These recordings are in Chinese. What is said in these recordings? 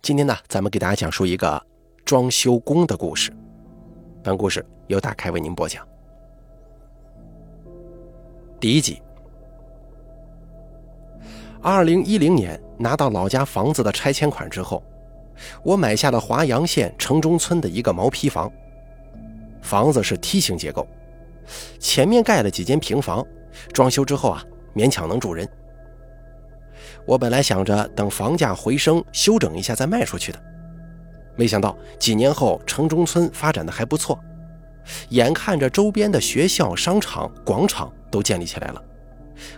今天呢，咱们给大家讲述一个装修工的故事。本故事由大开为您播讲。第一集。二零一零年拿到老家房子的拆迁款之后，我买下了华阳县城中村的一个毛坯房。房子是梯形结构，前面盖了几间平房，装修之后啊，勉强能住人。我本来想着等房价回升，修整一下再卖出去的，没想到几年后城中村发展的还不错，眼看着周边的学校、商场、广场都建立起来了，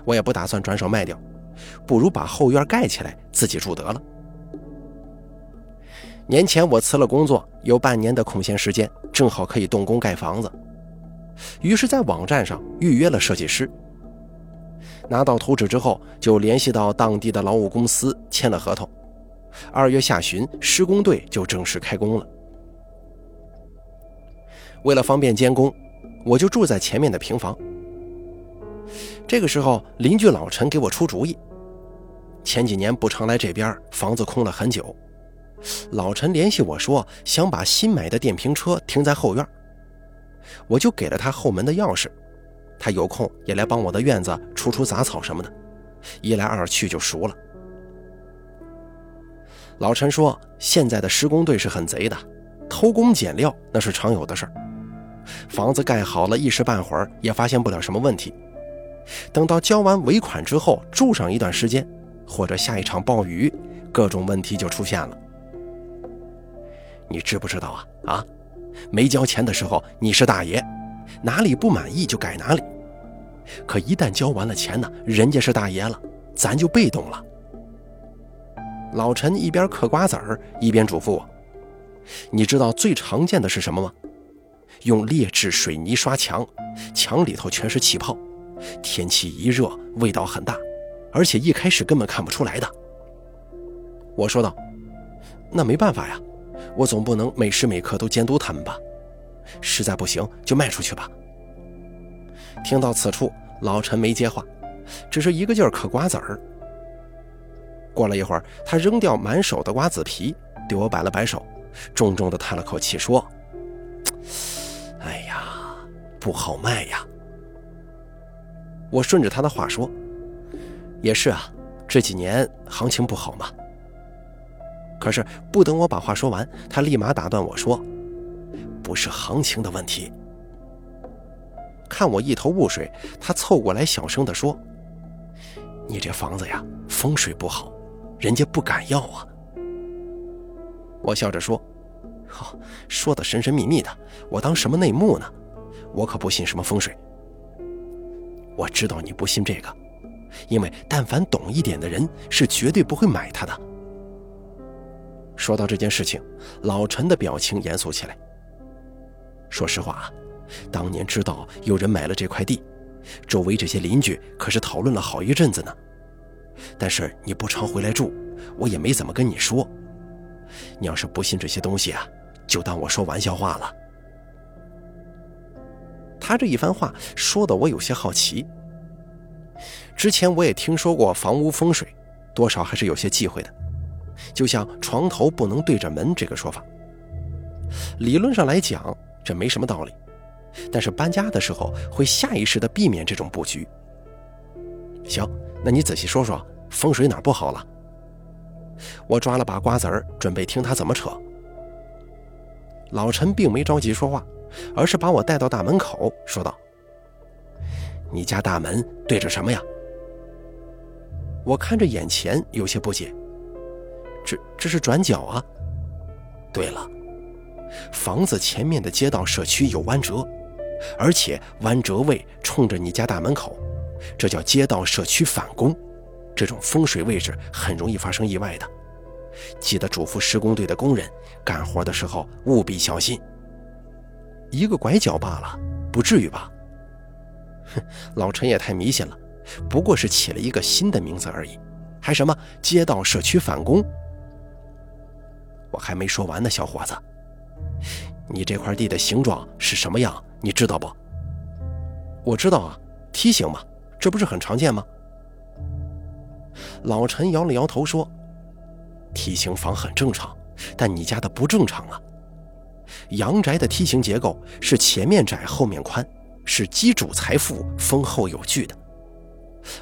我也不打算转手卖掉，不如把后院盖起来自己住得了。年前我辞了工作，有半年的空闲时间，正好可以动工盖房子，于是，在网站上预约了设计师。拿到图纸之后，就联系到当地的劳务公司签了合同。二月下旬，施工队就正式开工了。为了方便监工，我就住在前面的平房。这个时候，邻居老陈给我出主意。前几年不常来这边，房子空了很久。老陈联系我说，想把新买的电瓶车停在后院，我就给了他后门的钥匙。他有空也来帮我的院子除除杂草什么的，一来二去就熟了。老陈说，现在的施工队是很贼的，偷工减料那是常有的事儿。房子盖好了一时半会儿也发现不了什么问题，等到交完尾款之后，住上一段时间，或者下一场暴雨，各种问题就出现了。你知不知道啊？啊，没交钱的时候你是大爷。哪里不满意就改哪里，可一旦交完了钱呢，人家是大爷了，咱就被动了。老陈一边嗑瓜子儿一边嘱咐我：“你知道最常见的是什么吗？用劣质水泥刷墙，墙里头全是气泡，天气一热味道很大，而且一开始根本看不出来的。”我说道：“那没办法呀，我总不能每时每刻都监督他们吧。”实在不行就卖出去吧。听到此处，老陈没接话，只是一个劲儿嗑瓜子儿。过了一会儿，他扔掉满手的瓜子皮，对我摆了摆手，重重的叹了口气，说：“哎呀，不好卖呀。”我顺着他的话说：“也是啊，这几年行情不好嘛。”可是不等我把话说完，他立马打断我说。不是行情的问题。看我一头雾水，他凑过来小声地说：“你这房子呀，风水不好，人家不敢要啊。”我笑着说：“好，说的神神秘秘的，我当什么内幕呢？我可不信什么风水。我知道你不信这个，因为但凡懂一点的人是绝对不会买它的。”说到这件事情，老陈的表情严肃起来。说实话啊，当年知道有人买了这块地，周围这些邻居可是讨论了好一阵子呢。但是你不常回来住，我也没怎么跟你说。你要是不信这些东西啊，就当我说玩笑话了。他这一番话说的我有些好奇。之前我也听说过房屋风水，多少还是有些忌讳的，就像床头不能对着门这个说法。理论上来讲。这没什么道理，但是搬家的时候会下意识的避免这种布局。行，那你仔细说说风水哪不好了？我抓了把瓜子儿，准备听他怎么扯。老陈并没着急说话，而是把我带到大门口，说道：“你家大门对着什么呀？”我看着眼前，有些不解：“这这是转角啊。”对了。房子前面的街道社区有弯折，而且弯折位冲着你家大门口，这叫街道社区反攻。这种风水位置很容易发生意外的，记得嘱咐施工队的工人干活的时候务必小心。一个拐角罢了，不至于吧？哼，老陈也太迷信了，不过是起了一个新的名字而已，还什么街道社区反攻？我还没说完呢，小伙子。你这块地的形状是什么样？你知道不？我知道啊，梯形嘛，这不是很常见吗？老陈摇了摇头说：“梯形房很正常，但你家的不正常啊。阳宅的梯形结构是前面窄后面宽，是基主财富丰厚有据的，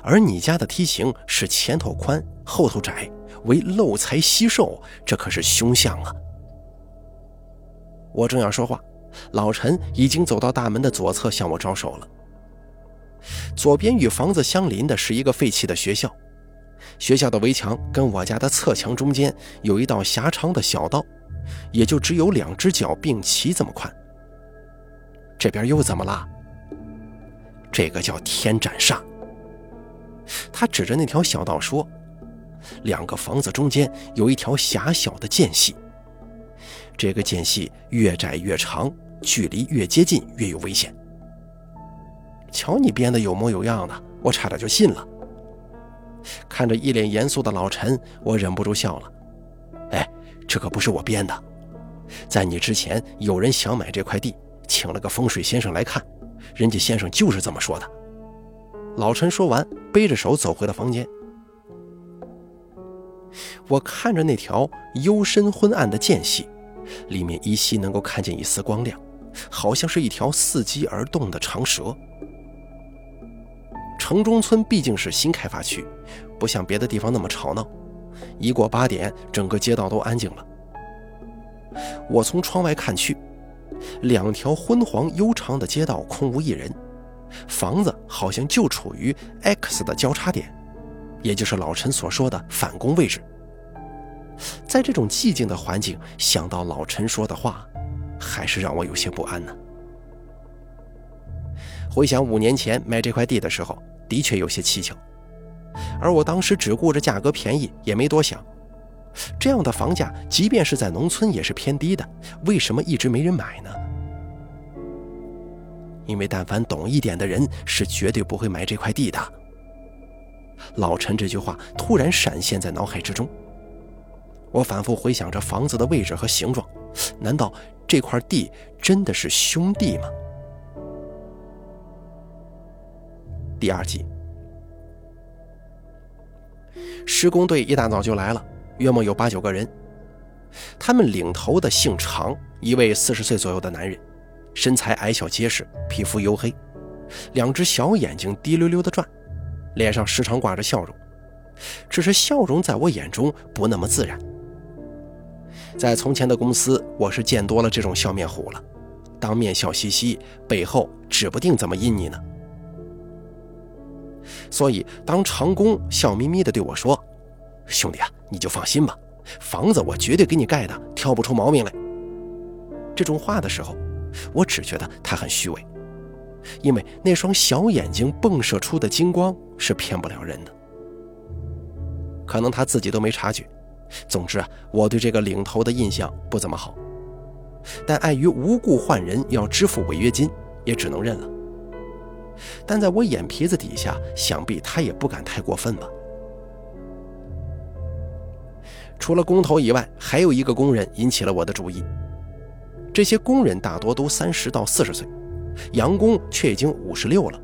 而你家的梯形是前头宽后头窄，为漏财惜寿，这可是凶相啊！我正要说话，老陈已经走到大门的左侧向我招手了。左边与房子相邻的是一个废弃的学校，学校的围墙跟我家的侧墙中间有一道狭长的小道。也就只有两只脚并齐这么宽。这边又怎么了？这个叫天斩煞。他指着那条小道说：“两个房子中间有一条狭小的间隙，这个间隙越窄越长，距离越接近越有危险。”瞧你编的有模有样的，我差点就信了。看着一脸严肃的老陈，我忍不住笑了。哎。这可不是我编的，在你之前有人想买这块地，请了个风水先生来看，人家先生就是这么说的。老陈说完，背着手走回了房间。我看着那条幽深昏暗的间隙，里面依稀能够看见一丝光亮，好像是一条伺机而动的长蛇。城中村毕竟是新开发区，不像别的地方那么吵闹。一过八点，整个街道都安静了。我从窗外看去，两条昏黄悠长的街道空无一人，房子好像就处于 X 的交叉点，也就是老陈所说的反攻位置。在这种寂静的环境，想到老陈说的话，还是让我有些不安呢。回想五年前买这块地的时候，的确有些蹊跷。而我当时只顾着价格便宜，也没多想。这样的房价，即便是在农村也是偏低的，为什么一直没人买呢？因为但凡懂一点的人，是绝对不会买这块地的。老陈这句话突然闪现在脑海之中，我反复回想着房子的位置和形状，难道这块地真的是兄弟吗？第二集。施工队一大早就来了，约莫有八九个人。他们领头的姓常，一位四十岁左右的男人，身材矮小结实，皮肤黝黑，两只小眼睛滴溜溜的转，脸上时常挂着笑容。只是笑容在我眼中不那么自然。在从前的公司，我是见多了这种笑面虎了，当面笑嘻嘻，背后指不定怎么阴你呢。所以，当长工笑眯眯地对我说：“兄弟啊，你就放心吧，房子我绝对给你盖的，挑不出毛病来。”这种话的时候，我只觉得他很虚伪，因为那双小眼睛迸射出的金光是骗不了人的。可能他自己都没察觉。总之啊，我对这个领头的印象不怎么好，但碍于无故换人要支付违约金，也只能认了。但在我眼皮子底下，想必他也不敢太过分吧。除了工头以外，还有一个工人引起了我的注意。这些工人大多都三十到四十岁，杨工却已经五十六了。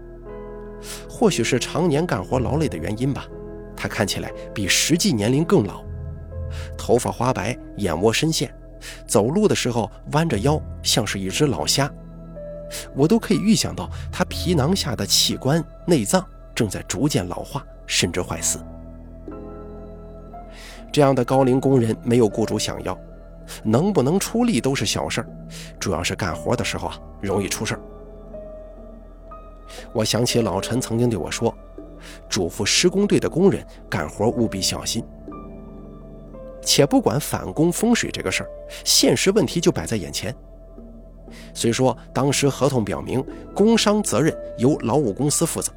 或许是常年干活劳累的原因吧，他看起来比实际年龄更老，头发花白，眼窝深陷，走路的时候弯着腰，像是一只老虾。我都可以预想到，他皮囊下的器官内脏正在逐渐老化，甚至坏死。这样的高龄工人没有雇主想要，能不能出力都是小事儿，主要是干活的时候啊，容易出事儿。我想起老陈曾经对我说，嘱咐施工队的工人干活务必小心。且不管反攻风水这个事儿，现实问题就摆在眼前。虽说当时合同表明工伤责任由劳务公司负责，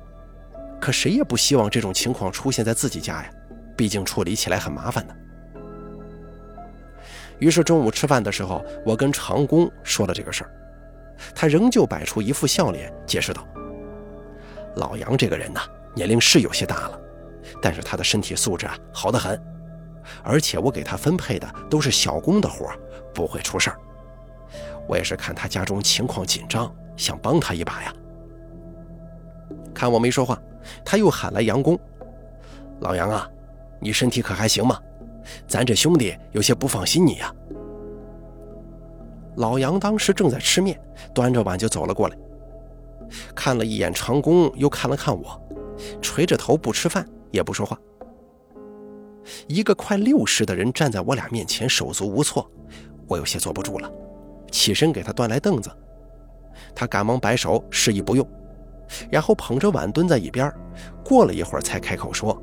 可谁也不希望这种情况出现在自己家呀，毕竟处理起来很麻烦的。于是中午吃饭的时候，我跟长工说了这个事儿，他仍旧摆出一副笑脸，解释道：“老杨这个人呐，年龄是有些大了，但是他的身体素质啊好得很，而且我给他分配的都是小工的活，不会出事儿。”我也是看他家中情况紧张，想帮他一把呀。看我没说话，他又喊来杨工：“老杨啊，你身体可还行吗？咱这兄弟有些不放心你呀。老杨当时正在吃面，端着碗就走了过来，看了一眼长工，又看了看我，垂着头不吃饭，也不说话。一个快六十的人站在我俩面前，手足无措，我有些坐不住了，起身给他端来凳子。他赶忙摆手示意不用，然后捧着碗蹲在一边，过了一会儿才开口说：“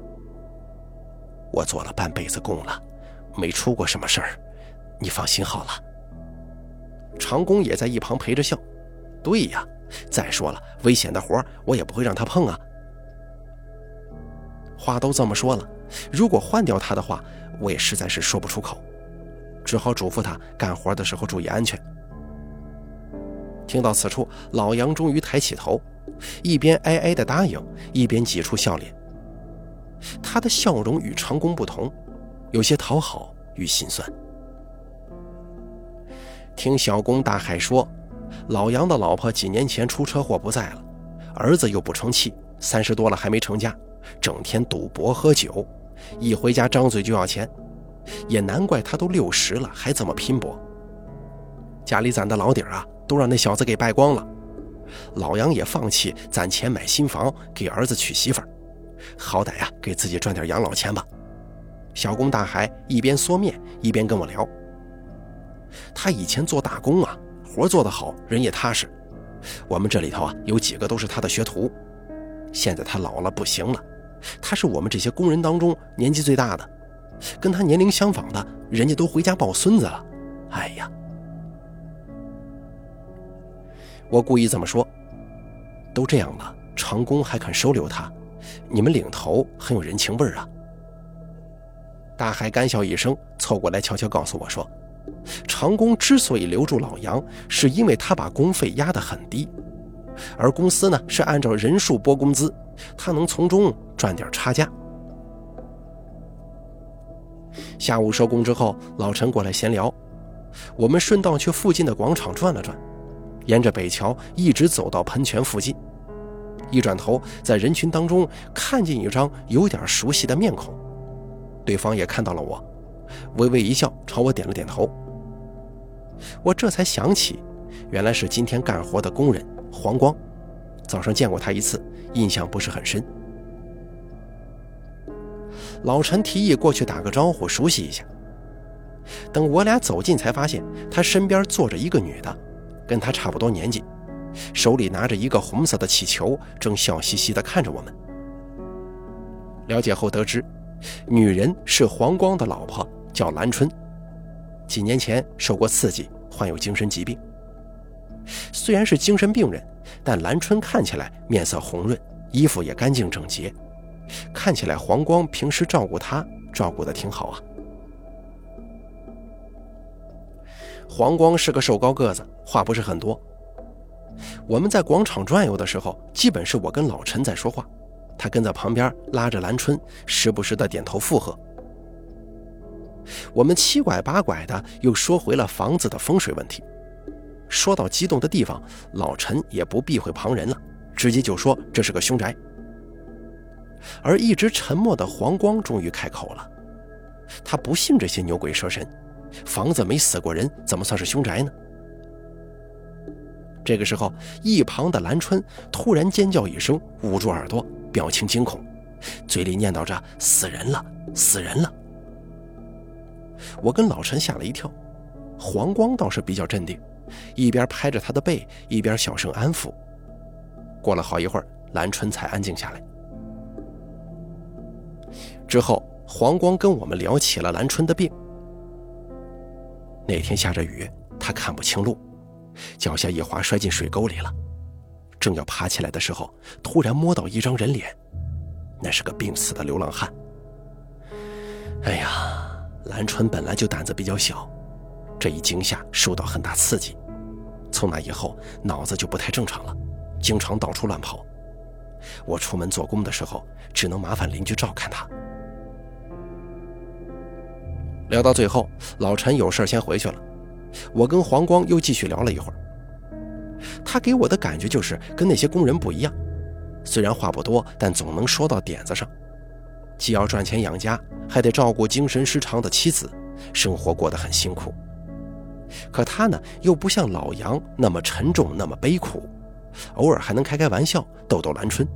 我做了半辈子工了，没出过什么事儿，你放心好了。”长工也在一旁陪着笑：“对呀，再说了，危险的活我也不会让他碰啊。”话都这么说了，如果换掉他的话，我也实在是说不出口，只好嘱咐他干活的时候注意安全。听到此处，老杨终于抬起头，一边哀哀的答应，一边挤出笑脸。他的笑容与长工不同，有些讨好与心酸。听小工大海说，老杨的老婆几年前出车祸不在了，儿子又不成器，三十多了还没成家，整天赌博喝酒，一回家张嘴就要钱，也难怪他都六十了还这么拼搏。家里攒的老底儿啊，都让那小子给败光了，老杨也放弃攒钱买新房给儿子娶媳妇儿，好歹呀给自己赚点养老钱吧。小工大海一边嗦面一边跟我聊。他以前做大工啊，活做得好，人也踏实。我们这里头啊，有几个都是他的学徒。现在他老了，不行了。他是我们这些工人当中年纪最大的，跟他年龄相仿的，人家都回家抱孙子了。哎呀，我故意这么说。都这样了，长工还肯收留他，你们领头很有人情味儿啊。大海干笑一声，凑过来悄悄告诉我说。长工之所以留住老杨，是因为他把工费压得很低，而公司呢是按照人数拨工资，他能从中赚点差价。下午收工之后，老陈过来闲聊，我们顺道去附近的广场转了转，沿着北桥一直走到喷泉附近，一转头在人群当中看见一张有点熟悉的面孔，对方也看到了我。微微一笑，朝我点了点头。我这才想起，原来是今天干活的工人黄光。早上见过他一次，印象不是很深。老陈提议过去打个招呼，熟悉一下。等我俩走近，才发现他身边坐着一个女的，跟他差不多年纪，手里拿着一个红色的气球，正笑嘻嘻地看着我们。了解后得知。女人是黄光的老婆，叫兰春，几年前受过刺激，患有精神疾病。虽然是精神病人，但兰春看起来面色红润，衣服也干净整洁，看起来黄光平时照顾他照顾的挺好啊。黄光是个瘦高个子，话不是很多。我们在广场转悠的时候，基本是我跟老陈在说话。他跟在旁边拉着兰春，时不时的点头附和。我们七拐八拐的又说回了房子的风水问题。说到激动的地方，老陈也不避讳旁人了，直接就说这是个凶宅。而一直沉默的黄光终于开口了，他不信这些牛鬼蛇神，房子没死过人，怎么算是凶宅呢？这个时候，一旁的兰春突然尖叫一声，捂住耳朵。表情惊恐，嘴里念叨着“死人了，死人了”。我跟老陈吓了一跳，黄光倒是比较镇定，一边拍着他的背，一边小声安抚。过了好一会儿，兰春才安静下来。之后，黄光跟我们聊起了兰春的病。那天下着雨，他看不清路，脚下一滑，摔进水沟里了。正要爬起来的时候，突然摸到一张人脸，那是个病死的流浪汉。哎呀，兰春本来就胆子比较小，这一惊吓受到很大刺激，从那以后脑子就不太正常了，经常到处乱跑。我出门做工的时候，只能麻烦邻居照看他。聊到最后，老陈有事先回去了，我跟黄光又继续聊了一会儿。他给我的感觉就是跟那些工人不一样，虽然话不多，但总能说到点子上。既要赚钱养家，还得照顾精神失常的妻子，生活过得很辛苦。可他呢，又不像老杨那么沉重，那么悲苦，偶尔还能开开玩笑，逗逗兰春。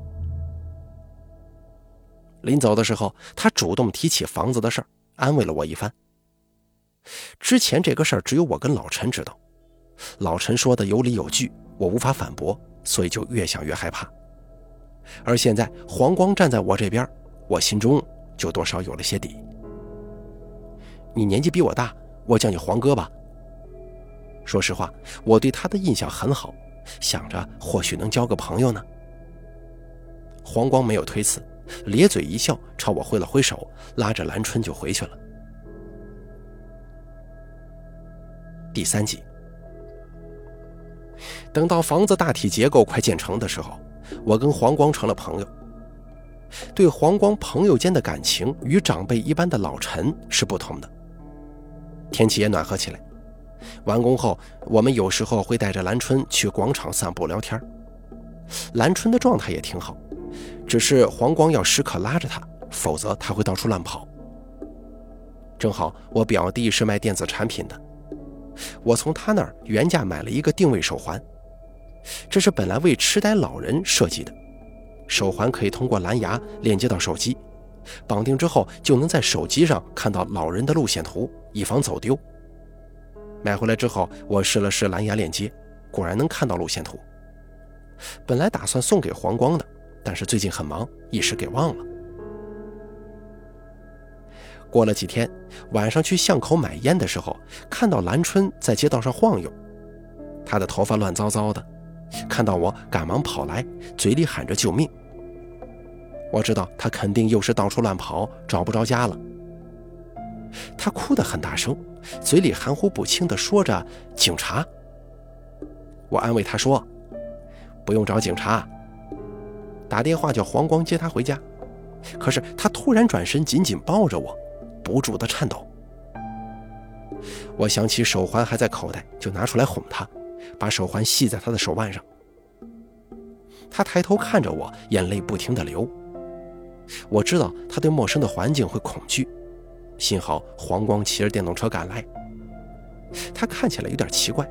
临走的时候，他主动提起房子的事儿，安慰了我一番。之前这个事儿只有我跟老陈知道，老陈说的有理有据，我无法反驳，所以就越想越害怕。而现在黄光站在我这边，我心中就多少有了些底。你年纪比我大，我叫你黄哥吧。说实话，我对他的印象很好，想着或许能交个朋友呢。黄光没有推辞，咧嘴一笑，朝我挥了挥手，拉着兰春就回去了。第三集，等到房子大体结构快建成的时候，我跟黄光成了朋友。对黄光朋友间的感情与长辈一般的老陈是不同的。天气也暖和起来。完工后，我们有时候会带着兰春去广场散步聊天。兰春的状态也挺好，只是黄光要时刻拉着他，否则他会到处乱跑。正好我表弟是卖电子产品的，我从他那儿原价买了一个定位手环，这是本来为痴呆老人设计的。手环可以通过蓝牙连接到手机，绑定之后就能在手机上看到老人的路线图，以防走丢。买回来之后，我试了试蓝牙链接，果然能看到路线图。本来打算送给黄光的，但是最近很忙，一时给忘了。过了几天，晚上去巷口买烟的时候，看到兰春在街道上晃悠，她的头发乱糟糟的，看到我赶忙跑来，嘴里喊着救命。我知道她肯定又是到处乱跑，找不着家了。她哭得很大声。嘴里含糊不清地说着：“警察。”我安慰他说：“不用找警察，打电话叫黄光接他回家。”可是他突然转身，紧紧抱着我，不住的颤抖。我想起手环还在口袋，就拿出来哄他，把手环系在他的手腕上。他抬头看着我，眼泪不停的流。我知道他对陌生的环境会恐惧。幸好黄光骑着电动车赶来，他看起来有点奇怪，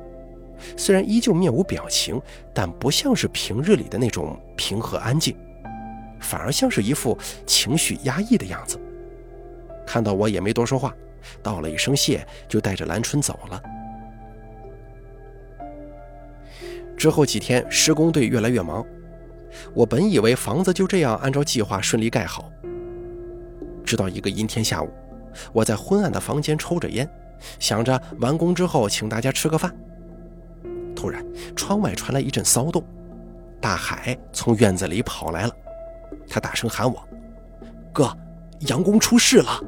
虽然依旧面无表情，但不像是平日里的那种平和安静，反而像是一副情绪压抑的样子。看到我也没多说话，道了一声谢，就带着兰春走了。之后几天，施工队越来越忙，我本以为房子就这样按照计划顺利盖好，直到一个阴天下午。我在昏暗的房间抽着烟，想着完工之后请大家吃个饭。突然，窗外传来一阵骚动，大海从院子里跑来了，他大声喊我：“哥，杨工出事了！”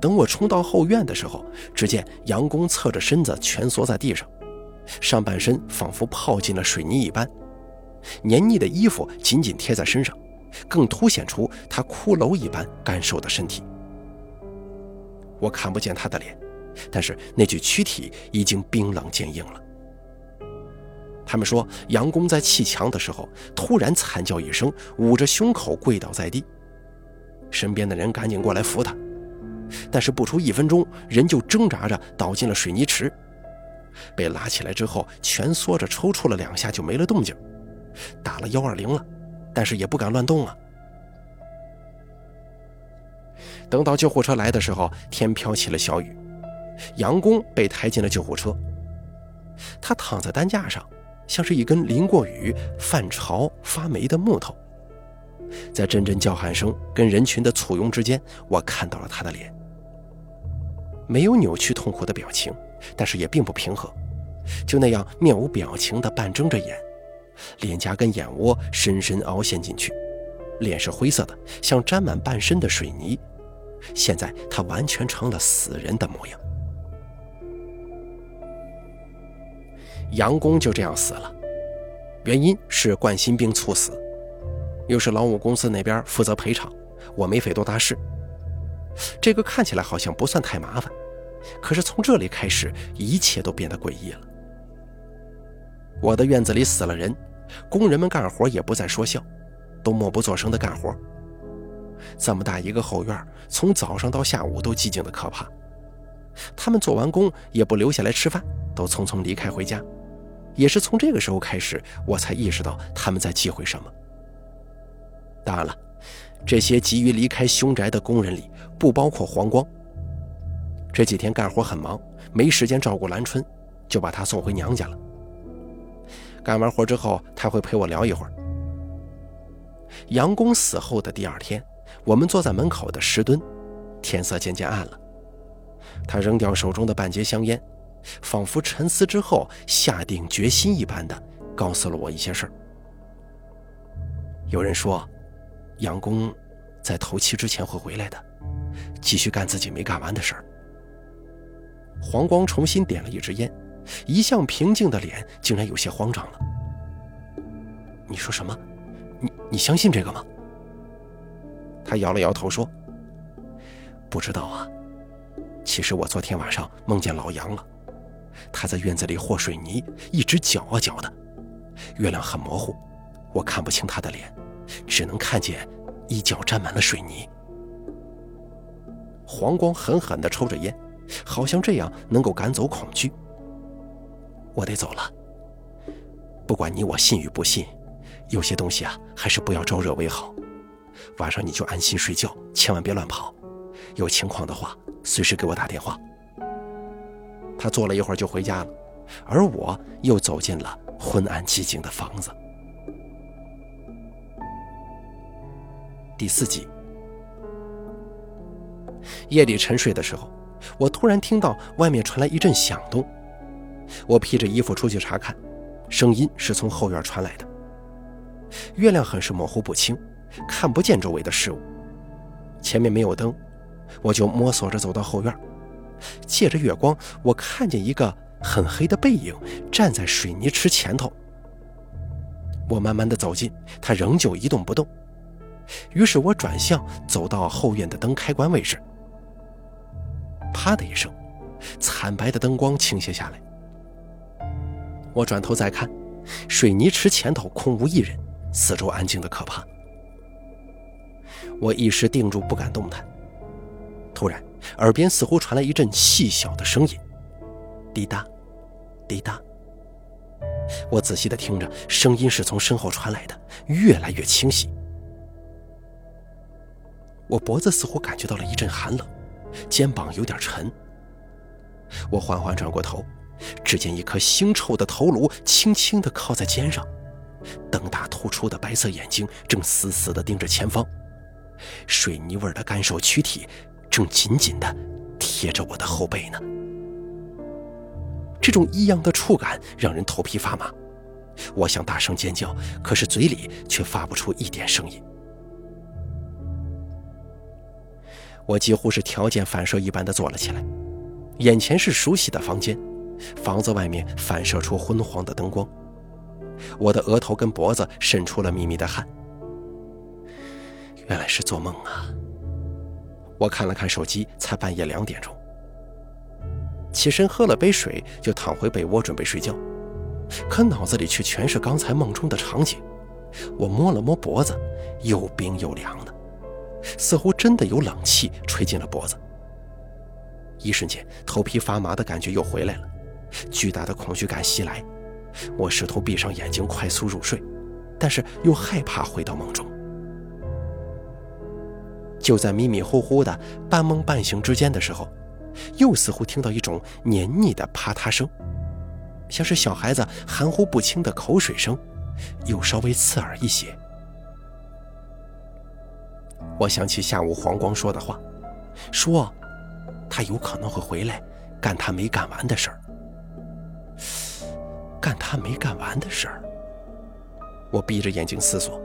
等我冲到后院的时候，只见杨工侧着身子蜷缩在地上，上半身仿佛泡进了水泥一般，黏腻的衣服紧紧贴在身上。更凸显出他骷髅一般干瘦的身体。我看不见他的脸，但是那具躯体已经冰冷坚硬了。他们说，杨公在砌墙的时候突然惨叫一声，捂着胸口跪倒在地，身边的人赶紧过来扶他，但是不出一分钟，人就挣扎着倒进了水泥池，被拉起来之后蜷缩着抽搐了两下就没了动静，打了幺二零了。但是也不敢乱动啊。等到救护车来的时候，天飘起了小雨，杨工被抬进了救护车。他躺在担架上，像是一根淋过雨、泛潮、发霉的木头。在阵阵叫喊声跟人群的簇拥之间，我看到了他的脸，没有扭曲痛苦的表情，但是也并不平和，就那样面无表情的半睁着眼。脸颊跟眼窝深深凹陷进去，脸是灰色的，像沾满半身的水泥。现在他完全成了死人的模样。杨工就这样死了，原因是冠心病猝死，又是劳务公司那边负责赔偿，我没费多大事。这个看起来好像不算太麻烦，可是从这里开始，一切都变得诡异了。我的院子里死了人，工人们干活也不再说笑，都默不作声的干活。这么大一个后院，从早上到下午都寂静的可怕。他们做完工也不留下来吃饭，都匆匆离开回家。也是从这个时候开始，我才意识到他们在忌讳什么。当然了，这些急于离开凶宅的工人里，不包括黄光。这几天干活很忙，没时间照顾兰春，就把她送回娘家了。干完活之后，他会陪我聊一会儿。杨公死后的第二天，我们坐在门口的石墩，天色渐渐暗了。他扔掉手中的半截香烟，仿佛沉思之后下定决心一般的告诉了我一些事儿。有人说，杨公在头七之前会回来的，继续干自己没干完的事儿。黄光重新点了一支烟，一向平静的脸竟然有些慌张了。你说什么？你你相信这个吗？他摇了摇头说：“不知道啊。其实我昨天晚上梦见老杨了，他在院子里和水泥，一直搅啊搅的。月亮很模糊，我看不清他的脸，只能看见一脚沾满了水泥。”黄光狠狠地抽着烟。好像这样能够赶走恐惧。我得走了。不管你我信与不信，有些东西啊，还是不要招惹为好。晚上你就安心睡觉，千万别乱跑。有情况的话，随时给我打电话。他坐了一会儿就回家了，而我又走进了昏暗寂静的房子。第四集，夜里沉睡的时候。我突然听到外面传来一阵响动，我披着衣服出去查看，声音是从后院传来的。月亮很是模糊不清，看不见周围的事物。前面没有灯，我就摸索着走到后院，借着月光，我看见一个很黑的背影站在水泥池前头。我慢慢的走近，他仍旧一动不动。于是我转向，走到后院的灯开关位置。啪的一声，惨白的灯光倾泻下来。我转头再看，水泥池前头空无一人，四周安静的可怕。我一时定住，不敢动弹。突然，耳边似乎传来一阵细小的声音，滴答，滴答。我仔细的听着，声音是从身后传来的，越来越清晰。我脖子似乎感觉到了一阵寒冷。肩膀有点沉，我缓缓转过头，只见一颗腥臭的头颅轻轻地靠在肩上，瞪大突出的白色眼睛正死死地盯着前方，水泥味的干瘦躯体正紧紧地贴着我的后背呢。这种异样的触感让人头皮发麻，我想大声尖叫，可是嘴里却发不出一点声音。我几乎是条件反射一般的坐了起来，眼前是熟悉的房间，房子外面反射出昏黄的灯光，我的额头跟脖子渗出了密密的汗。原来是做梦啊！我看了看手机，才半夜两点钟。起身喝了杯水，就躺回被窝准备睡觉，可脑子里却全是刚才梦中的场景。我摸了摸脖子，又冰又凉的。似乎真的有冷气吹进了脖子，一瞬间头皮发麻的感觉又回来了，巨大的恐惧感袭来，我试图闭上眼睛快速入睡，但是又害怕回到梦中。就在迷迷糊糊的半梦半醒之间的时候，又似乎听到一种黏腻的啪嗒声，像是小孩子含糊不清的口水声，又稍微刺耳一些。我想起下午黄光说的话，说他有可能会回来干他没干完的事儿，干他没干完的事儿。我闭着眼睛思索，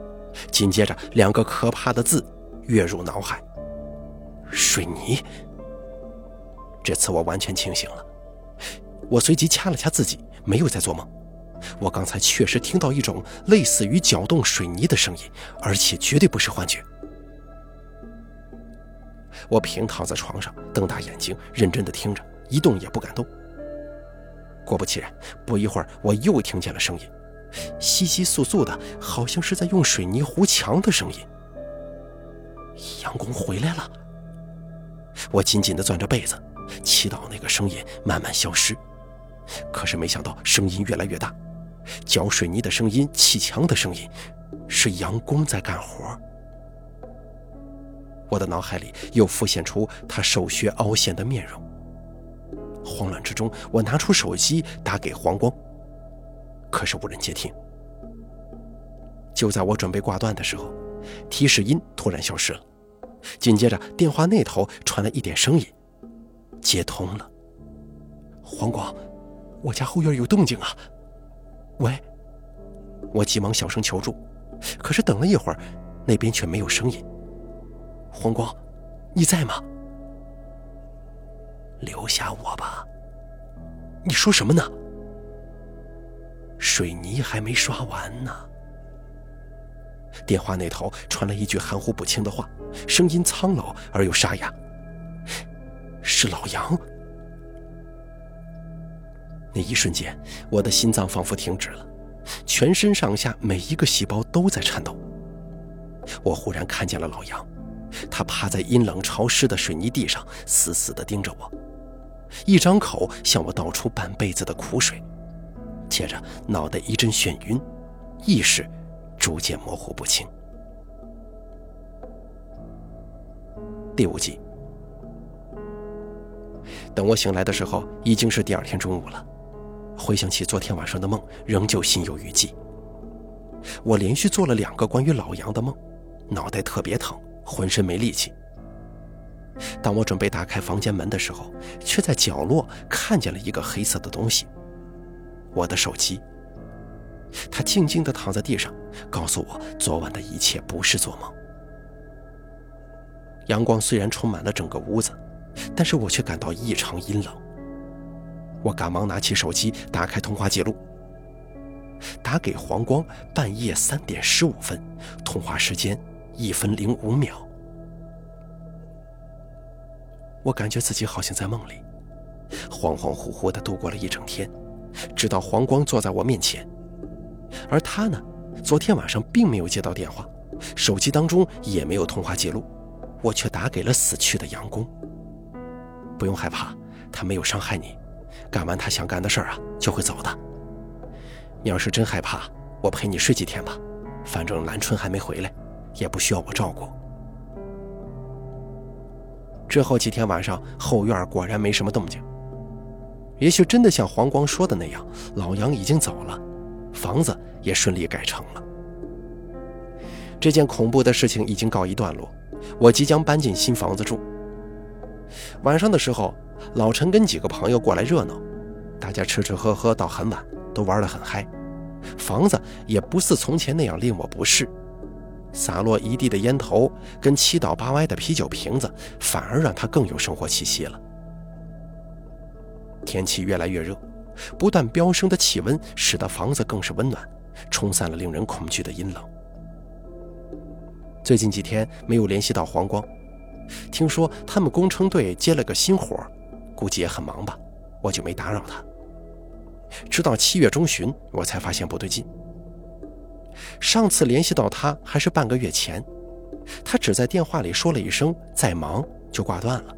紧接着两个可怕的字跃入脑海：水泥。这次我完全清醒了，我随即掐了掐自己，没有在做梦。我刚才确实听到一种类似于搅动水泥的声音，而且绝对不是幻觉。我平躺在床上，瞪大眼睛，认真的听着，一动也不敢动。果不其然，不一会儿，我又听见了声音，稀稀簌簌的，好像是在用水泥糊墙的声音。杨公回来了。我紧紧地攥着被子，祈祷那个声音慢慢消失。可是没想到，声音越来越大，搅水泥的声音，砌墙的声音，是杨公在干活。我的脑海里又浮现出他手血凹陷的面容。慌乱之中，我拿出手机打给黄光，可是无人接听。就在我准备挂断的时候，提示音突然消失了，紧接着电话那头传来一点声音，接通了。黄光，我家后院有动静啊！喂，我急忙小声求助，可是等了一会儿，那边却没有声音。黄光，你在吗？留下我吧。你说什么呢？水泥还没刷完呢。电话那头传来一句含糊不清的话，声音苍老而又沙哑。是老杨。那一瞬间，我的心脏仿佛停止了，全身上下每一个细胞都在颤抖。我忽然看见了老杨。他趴在阴冷潮湿的水泥地上，死死地盯着我，一张口向我倒出半辈子的苦水，接着脑袋一阵眩晕，意识逐渐模糊不清。第五集，等我醒来的时候，已经是第二天中午了。回想起昨天晚上的梦，仍旧心有余悸。我连续做了两个关于老杨的梦，脑袋特别疼。浑身没力气。当我准备打开房间门的时候，却在角落看见了一个黑色的东西。我的手机。他静静地躺在地上，告诉我昨晚的一切不是做梦。阳光虽然充满了整个屋子，但是我却感到异常阴冷。我赶忙拿起手机，打开通话记录，打给黄光，半夜三点十五分，通话时间。一分零五秒，我感觉自己好像在梦里，恍恍惚惚的度过了一整天，直到黄光坐在我面前，而他呢，昨天晚上并没有接到电话，手机当中也没有通话记录，我却打给了死去的杨工。不用害怕，他没有伤害你，干完他想干的事儿啊，就会走的。你要是真害怕，我陪你睡几天吧，反正兰春还没回来。也不需要我照顾。之后几天晚上，后院果然没什么动静。也许真的像黄光说的那样，老杨已经走了，房子也顺利改成了。这件恐怖的事情已经告一段落，我即将搬进新房子住。晚上的时候，老陈跟几个朋友过来热闹，大家吃吃喝喝到很晚，都玩得很嗨。房子也不似从前那样令我不适。洒落一地的烟头跟七倒八歪的啤酒瓶子，反而让他更有生活气息了。天气越来越热，不断飙升的气温使得房子更是温暖，冲散了令人恐惧的阴冷。最近几天没有联系到黄光，听说他们工程队接了个新活，估计也很忙吧，我就没打扰他。直到七月中旬，我才发现不对劲。上次联系到他还是半个月前，他只在电话里说了一声“在忙”就挂断了，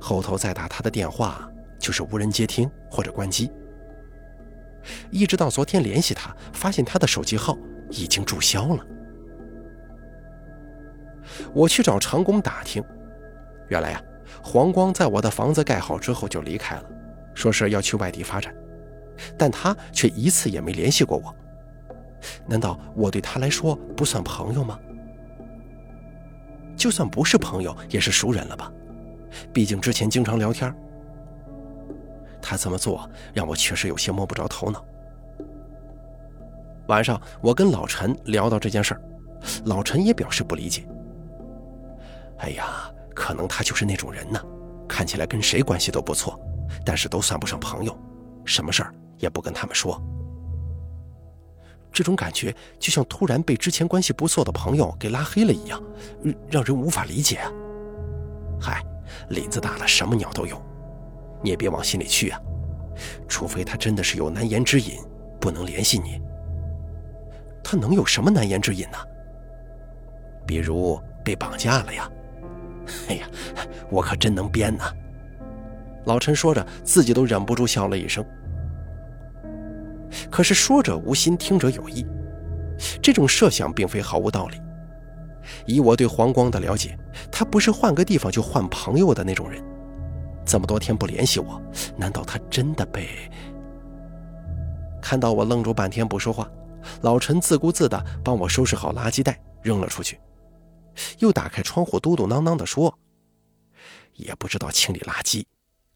后头再打他的电话就是无人接听或者关机。一直到昨天联系他，发现他的手机号已经注销了。我去找长工打听，原来呀，黄光在我的房子盖好之后就离开了，说是要去外地发展，但他却一次也没联系过我。难道我对他来说不算朋友吗？就算不是朋友，也是熟人了吧？毕竟之前经常聊天。他这么做让我确实有些摸不着头脑。晚上我跟老陈聊到这件事儿，老陈也表示不理解。哎呀，可能他就是那种人呢，看起来跟谁关系都不错，但是都算不上朋友，什么事儿也不跟他们说。这种感觉就像突然被之前关系不错的朋友给拉黑了一样，让人无法理解啊！嗨，林子大了，什么鸟都有，你也别往心里去啊。除非他真的是有难言之隐，不能联系你。他能有什么难言之隐呢？比如被绑架了呀！哎呀，我可真能编呐！老陈说着，自己都忍不住笑了一声。可是说者无心，听者有意，这种设想并非毫无道理。以我对黄光的了解，他不是换个地方就换朋友的那种人。这么多天不联系我，难道他真的被……看到我愣住半天不说话，老陈自顾自地帮我收拾好垃圾袋，扔了出去，又打开窗户，嘟嘟囔囔地说：“也不知道清理垃圾，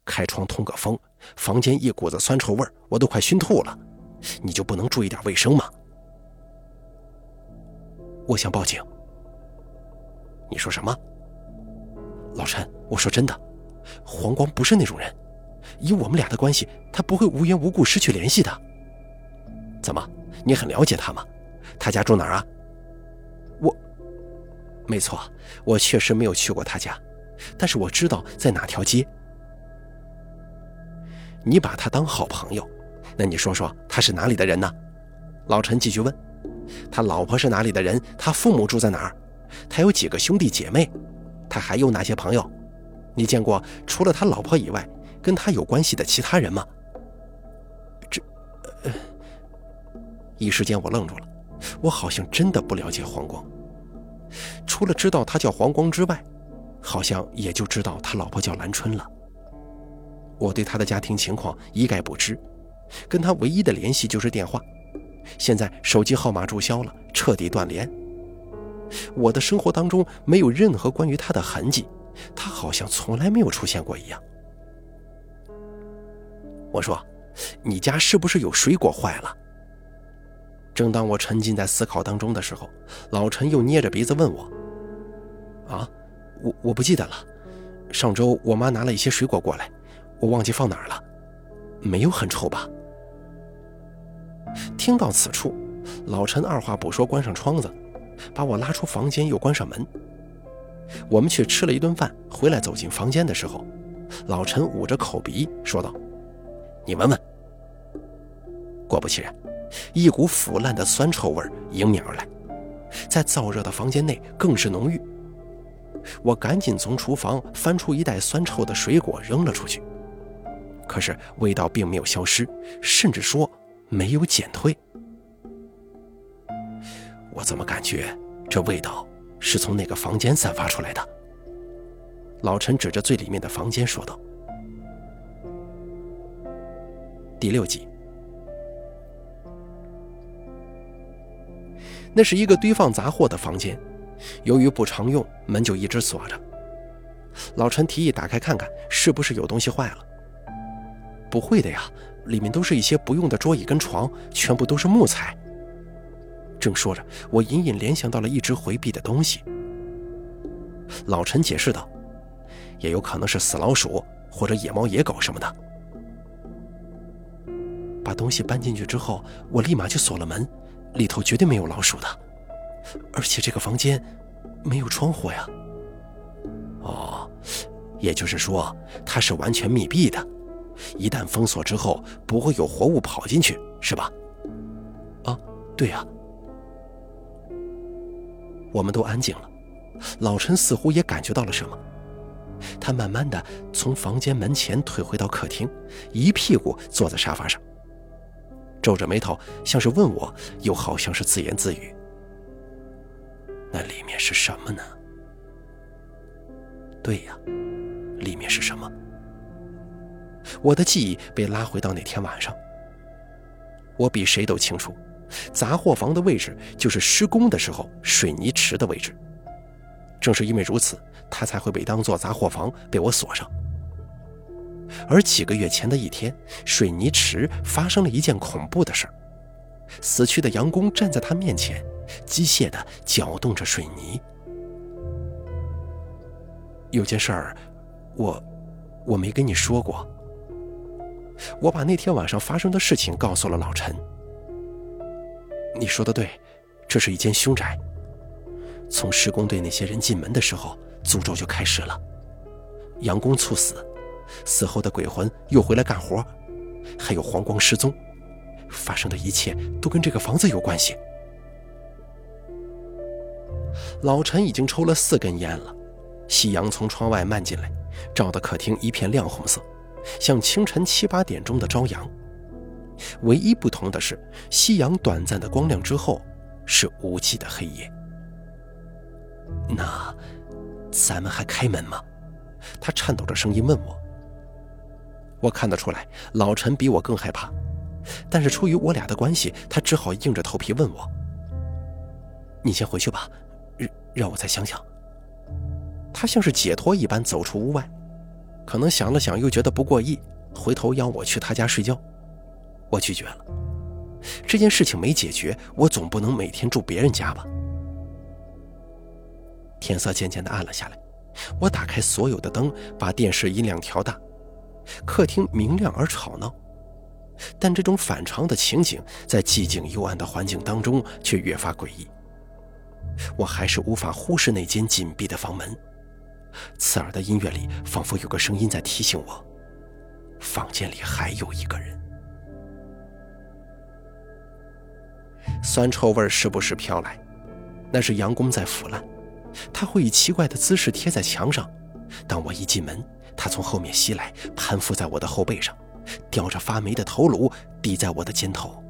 开窗通个风，房间一股子酸臭味我都快熏吐了。你就不能注意点卫生吗？”我想报警。你说什么？老陈，我说真的。黄光不是那种人，以我们俩的关系，他不会无缘无故失去联系的。怎么，你很了解他吗？他家住哪儿啊？我，没错，我确实没有去过他家，但是我知道在哪条街。你把他当好朋友，那你说说他是哪里的人呢？老陈继续问，他老婆是哪里的人？他父母住在哪儿？他有几个兄弟姐妹？他还有哪些朋友？你见过除了他老婆以外跟他有关系的其他人吗？这……呃，一时间我愣住了。我好像真的不了解黄光，除了知道他叫黄光之外，好像也就知道他老婆叫兰春了。我对他的家庭情况一概不知，跟他唯一的联系就是电话，现在手机号码注销了，彻底断联。我的生活当中没有任何关于他的痕迹。他好像从来没有出现过一样。我说：“你家是不是有水果坏了？”正当我沉浸在思考当中的时候，老陈又捏着鼻子问我：“啊，我我不记得了。上周我妈拿了一些水果过来，我忘记放哪儿了。没有很臭吧？”听到此处，老陈二话不说，关上窗子，把我拉出房间，又关上门。我们去吃了一顿饭，回来走进房间的时候，老陈捂着口鼻说道：“你闻闻。”果不其然，一股腐烂的酸臭味迎面而来，在燥热的房间内更是浓郁。我赶紧从厨房翻出一袋酸臭的水果扔了出去，可是味道并没有消失，甚至说没有减退。我怎么感觉这味道？是从那个房间散发出来的。老陈指着最里面的房间说道：“第六集，那是一个堆放杂货的房间，由于不常用，门就一直锁着。老陈提议打开看看，是不是有东西坏了？不会的呀，里面都是一些不用的桌椅跟床，全部都是木材。”正说着，我隐隐联想到了一直回避的东西。老陈解释道：“也有可能是死老鼠或者野猫野狗什么的。”把东西搬进去之后，我立马就锁了门，里头绝对没有老鼠的，而且这个房间没有窗户呀。哦，也就是说它是完全密闭的，一旦封锁之后，不会有活物跑进去，是吧？啊，对呀。我们都安静了，老陈似乎也感觉到了什么，他慢慢的从房间门前退回到客厅，一屁股坐在沙发上，皱着眉头，像是问我，又好像是自言自语：“那里面是什么呢？”对呀，里面是什么？我的记忆被拉回到那天晚上，我比谁都清楚。杂货房的位置就是施工的时候水泥池的位置。正是因为如此，它才会被当做杂货房被我锁上。而几个月前的一天，水泥池发生了一件恐怖的事儿：死去的杨工站在他面前，机械地搅动着水泥。有件事儿，我我没跟你说过。我把那天晚上发生的事情告诉了老陈。你说的对，这是一间凶宅。从施工队那些人进门的时候，诅咒就开始了。杨工猝死，死后的鬼魂又回来干活，还有黄光失踪，发生的一切都跟这个房子有关系。老陈已经抽了四根烟了，夕阳从窗外漫进来，照得客厅一片亮红色，像清晨七八点钟的朝阳。唯一不同的是，夕阳短暂的光亮之后，是无际的黑夜。那，咱们还开门吗？他颤抖着声音问我。我看得出来，老陈比我更害怕，但是出于我俩的关系，他只好硬着头皮问我：“你先回去吧，让让我再想想。”他像是解脱一般走出屋外，可能想了想又觉得不过意，回头邀我去他家睡觉。我拒绝了，这件事情没解决，我总不能每天住别人家吧。天色渐渐的暗了下来，我打开所有的灯，把电视音量调大。客厅明亮而吵闹，但这种反常的情景在寂静幽暗的环境当中却越发诡异。我还是无法忽视那间紧闭的房门，刺耳的音乐里仿佛有个声音在提醒我，房间里还有一个人。酸臭味时不时飘来，那是杨工在腐烂，他会以奇怪的姿势贴在墙上。当我一进门，他从后面袭来，攀附在我的后背上，叼着发霉的头颅抵在我的肩头，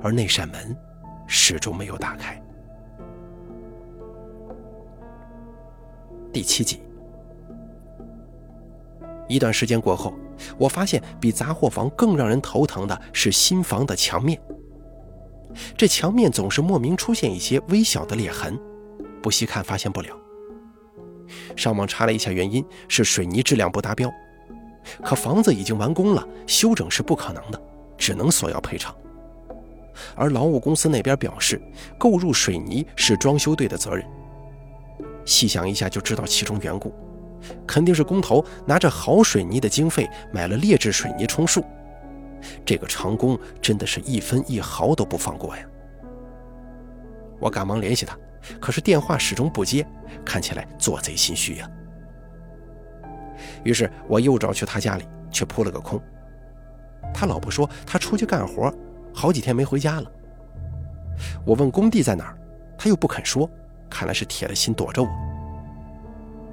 而那扇门始终没有打开。第七集，一段时间过后，我发现比杂货房更让人头疼的是新房的墙面。这墙面总是莫名出现一些微小的裂痕，不细看发现不了。上网查了一下，原因是水泥质量不达标。可房子已经完工了，修整是不可能的，只能索要赔偿。而劳务公司那边表示，购入水泥是装修队的责任。细想一下就知道其中缘故，肯定是工头拿着好水泥的经费买了劣质水泥充数。这个长工真的是一分一毫都不放过呀！我赶忙联系他。可是电话始终不接，看起来做贼心虚呀。于是我又找去他家里，却扑了个空。他老婆说他出去干活，好几天没回家了。我问工地在哪儿，他又不肯说，看来是铁了心躲着我。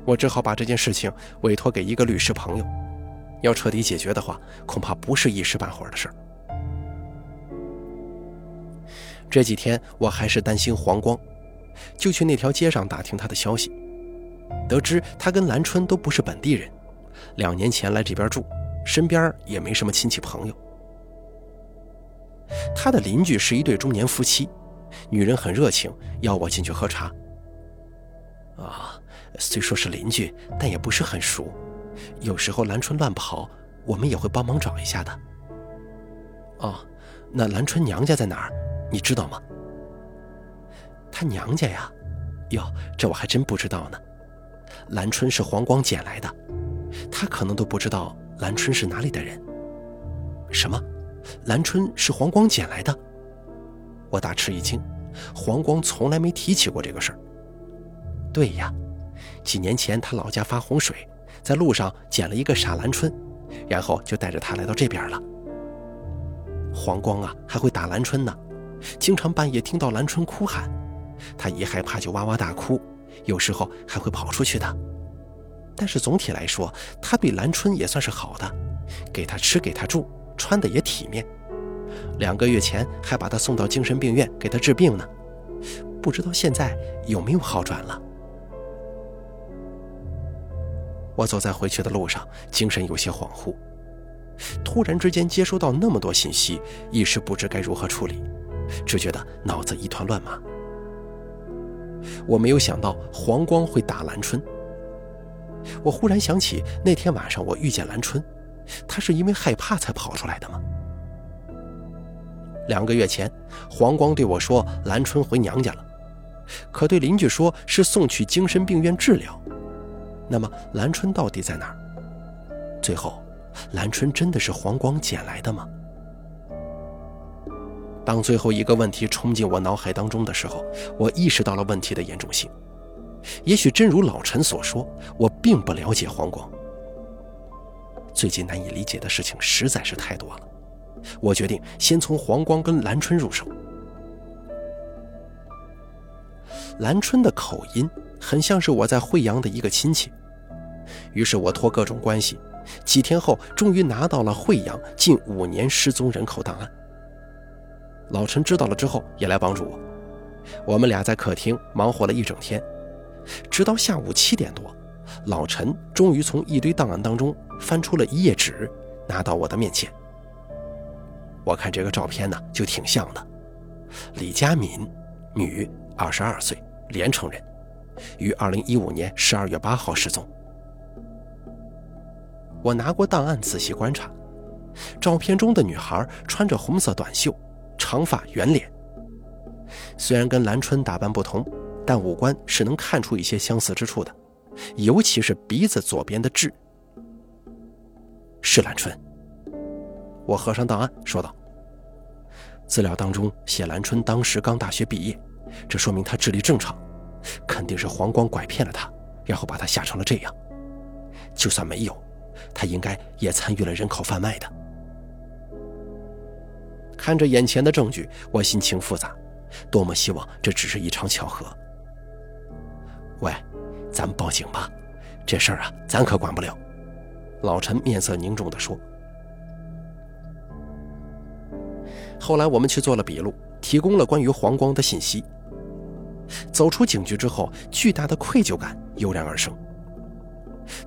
我只好把这件事情委托给一个律师朋友，要彻底解决的话，恐怕不是一时半会儿的事儿。这几天我还是担心黄光。就去那条街上打听他的消息，得知他跟兰春都不是本地人，两年前来这边住，身边也没什么亲戚朋友。他的邻居是一对中年夫妻，女人很热情，邀我进去喝茶。啊，虽说是邻居，但也不是很熟，有时候兰春乱跑，我们也会帮忙找一下的。哦，那兰春娘家在哪儿？你知道吗？他娘家呀，哟，这我还真不知道呢。兰春是黄光捡来的，他可能都不知道兰春是哪里的人。什么？兰春是黄光捡来的？我大吃一惊，黄光从来没提起过这个事儿。对呀，几年前他老家发洪水，在路上捡了一个傻兰春，然后就带着他来到这边了。黄光啊，还会打兰春呢，经常半夜听到兰春哭喊。他一害怕就哇哇大哭，有时候还会跑出去的。但是总体来说，他对兰春也算是好的，给他吃，给他住，穿的也体面。两个月前还把他送到精神病院给他治病呢，不知道现在有没有好转了。我走在回去的路上，精神有些恍惚，突然之间接收到那么多信息，一时不知该如何处理，只觉得脑子一团乱麻。我没有想到黄光会打兰春。我忽然想起那天晚上我遇见兰春，他是因为害怕才跑出来的吗？两个月前，黄光对我说兰春回娘家了，可对邻居说是送去精神病院治疗。那么兰春到底在哪儿？最后，兰春真的是黄光捡来的吗？当最后一个问题冲进我脑海当中的时候，我意识到了问题的严重性。也许真如老陈所说，我并不了解黄光。最近难以理解的事情实在是太多了，我决定先从黄光跟兰春入手。兰春的口音很像是我在惠阳的一个亲戚，于是我托各种关系，几天后终于拿到了惠阳近五年失踪人口档案。老陈知道了之后也来帮助我，我们俩在客厅忙活了一整天，直到下午七点多，老陈终于从一堆档案当中翻出了一页纸，拿到我的面前。我看这个照片呢，就挺像的，李佳敏，女。二十二岁，连城人，于二零一五年十二月八号失踪。我拿过档案仔细观察，照片中的女孩穿着红色短袖，长发圆脸。虽然跟兰春打扮不同，但五官是能看出一些相似之处的，尤其是鼻子左边的痣。是兰春。我合上档案说道：“资料当中写兰春当时刚大学毕业。”这说明他智力正常，肯定是黄光拐骗了他，然后把他吓成了这样。就算没有，他应该也参与了人口贩卖的。看着眼前的证据，我心情复杂，多么希望这只是一场巧合。喂，咱们报警吧，这事儿啊，咱可管不了。老陈面色凝重地说。后来我们去做了笔录，提供了关于黄光的信息。走出警局之后，巨大的愧疚感油然而生。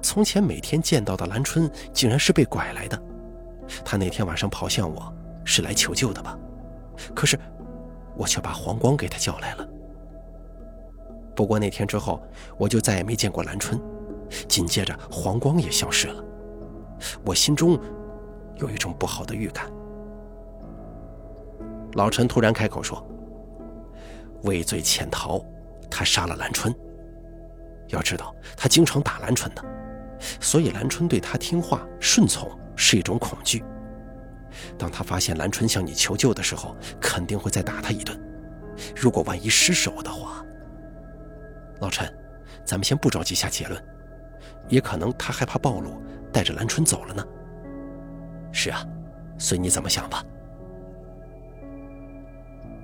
从前每天见到的兰春，竟然是被拐来的。他那天晚上跑向我，是来求救的吧？可是，我却把黄光给他叫来了。不过那天之后，我就再也没见过兰春。紧接着，黄光也消失了。我心中有一种不好的预感。老陈突然开口说。畏罪潜逃，他杀了兰春。要知道，他经常打兰春的，所以兰春对他听话顺从是一种恐惧。当他发现兰春向你求救的时候，肯定会再打他一顿。如果万一失手的话，老陈，咱们先不着急下结论，也可能他害怕暴露，带着兰春走了呢。是啊，随你怎么想吧。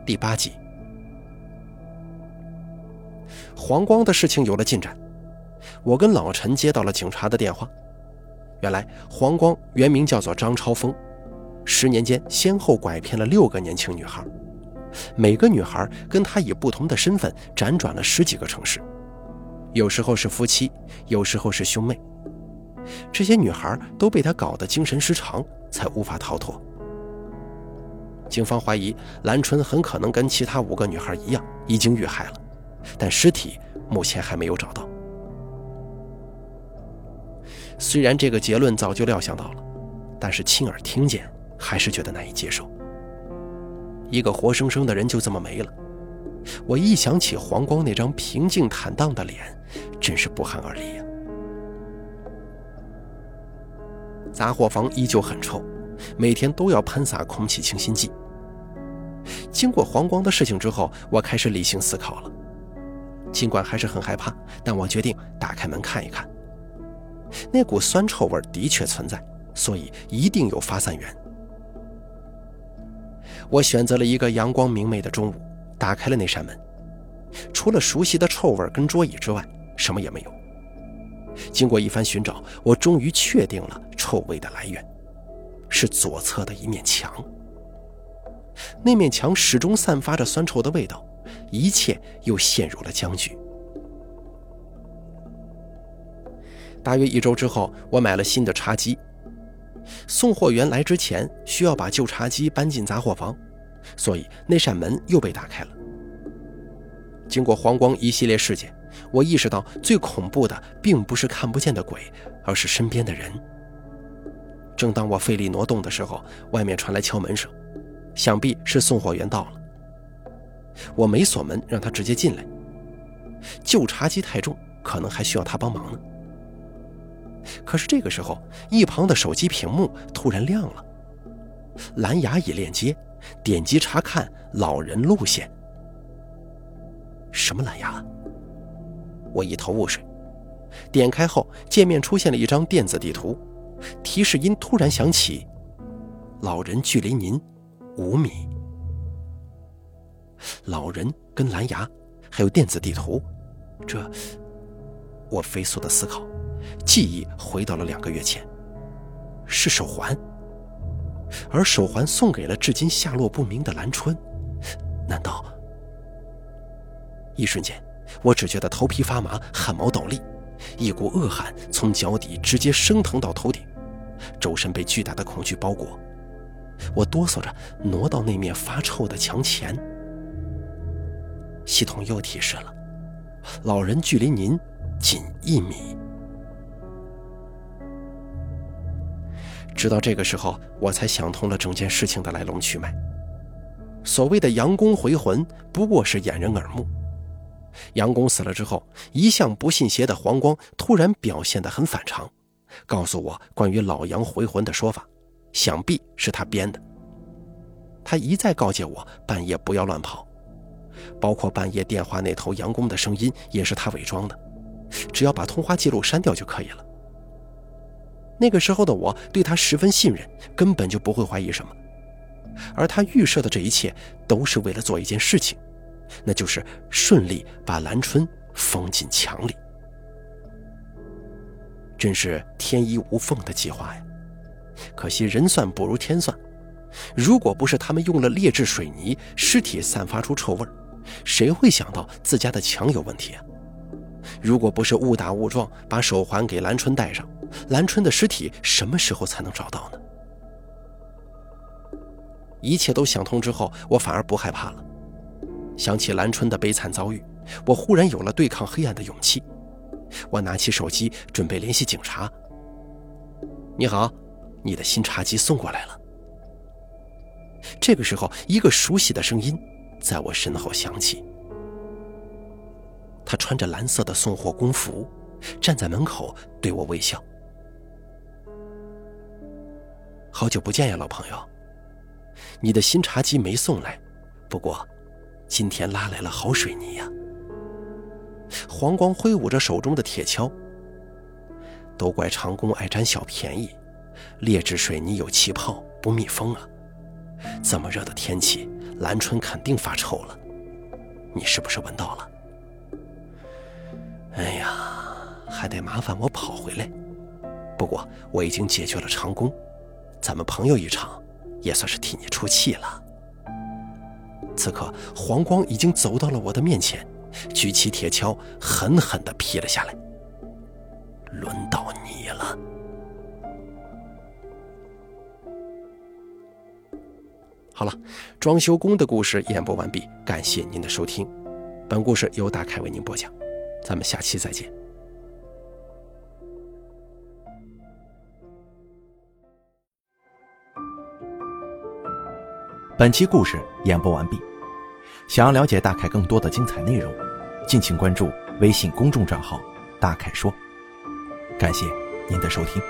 第八集。黄光的事情有了进展，我跟老陈接到了警察的电话。原来黄光原名叫做张超峰，十年间先后拐骗了六个年轻女孩，每个女孩跟他以不同的身份辗转了十几个城市，有时候是夫妻，有时候是兄妹。这些女孩都被他搞得精神失常，才无法逃脱。警方怀疑兰春很可能跟其他五个女孩一样，已经遇害了。但尸体目前还没有找到。虽然这个结论早就料想到了，但是亲耳听见还是觉得难以接受。一个活生生的人就这么没了，我一想起黄光那张平静坦荡的脸，真是不寒而栗呀。杂货房依旧很臭，每天都要喷洒空气清新剂。经过黄光的事情之后，我开始理性思考了。尽管还是很害怕，但我决定打开门看一看。那股酸臭味的确存在，所以一定有发散源。我选择了一个阳光明媚的中午，打开了那扇门。除了熟悉的臭味跟桌椅之外，什么也没有。经过一番寻找，我终于确定了臭味的来源，是左侧的一面墙。那面墙始终散发着酸臭的味道。一切又陷入了僵局。大约一周之后，我买了新的茶几。送货员来之前需要把旧茶几搬进杂货房，所以那扇门又被打开了。经过黄光一系列事件，我意识到最恐怖的并不是看不见的鬼，而是身边的人。正当我费力挪动的时候，外面传来敲门声，想必是送货员到了。我没锁门，让他直接进来。旧茶几太重，可能还需要他帮忙呢。可是这个时候，一旁的手机屏幕突然亮了，蓝牙已链接，点击查看老人路线。什么蓝牙？我一头雾水。点开后，界面出现了一张电子地图，提示音突然响起：“老人距离您五米。”老人跟蓝牙还有电子地图。这，我飞速的思考，记忆回到了两个月前，是手环，而手环送给了至今下落不明的兰春，难道？一瞬间，我只觉得头皮发麻，汗毛倒立，一股恶寒从脚底直接升腾到头顶，周身被巨大的恐惧包裹，我哆嗦着挪到那面发臭的墙前。系统又提示了。老人距离您仅一米。直到这个时候，我才想通了整件事情的来龙去脉。所谓的杨公回魂，不过是掩人耳目。杨公死了之后，一向不信邪的黄光突然表现得很反常，告诉我关于老杨回魂的说法，想必是他编的。他一再告诫我半夜不要乱跑。包括半夜电话那头杨工的声音也是他伪装的，只要把通话记录删掉就可以了。那个时候的我对他十分信任，根本就不会怀疑什么。而他预设的这一切都是为了做一件事情，那就是顺利把兰春封进墙里。真是天衣无缝的计划呀！可惜人算不如天算，如果不是他们用了劣质水泥，尸体散发出臭味儿。谁会想到自家的墙有问题啊？如果不是误打误撞把手环给兰春戴上，兰春的尸体什么时候才能找到呢？一切都想通之后，我反而不害怕了。想起兰春的悲惨遭遇，我忽然有了对抗黑暗的勇气。我拿起手机准备联系警察。你好，你的新茶几送过来了。这个时候，一个熟悉的声音。在我身后响起，他穿着蓝色的送货工服，站在门口对我微笑。好久不见呀，老朋友！你的新茶几没送来，不过今天拉来了好水泥呀。黄光挥舞着手中的铁锹，都怪长工爱占小便宜，劣质水泥有气泡不密封啊！这么热的天气。兰春肯定发臭了，你是不是闻到了？哎呀，还得麻烦我跑回来。不过我已经解决了长工，咱们朋友一场，也算是替你出气了。此刻，黄光已经走到了我的面前，举起铁锹，狠狠地劈了下来。轮到你了。好了，装修工的故事演播完毕，感谢您的收听。本故事由大凯为您播讲，咱们下期再见。本期故事演播完毕，想要了解大凯更多的精彩内容，敬请关注微信公众账号“大凯说”。感谢您的收听。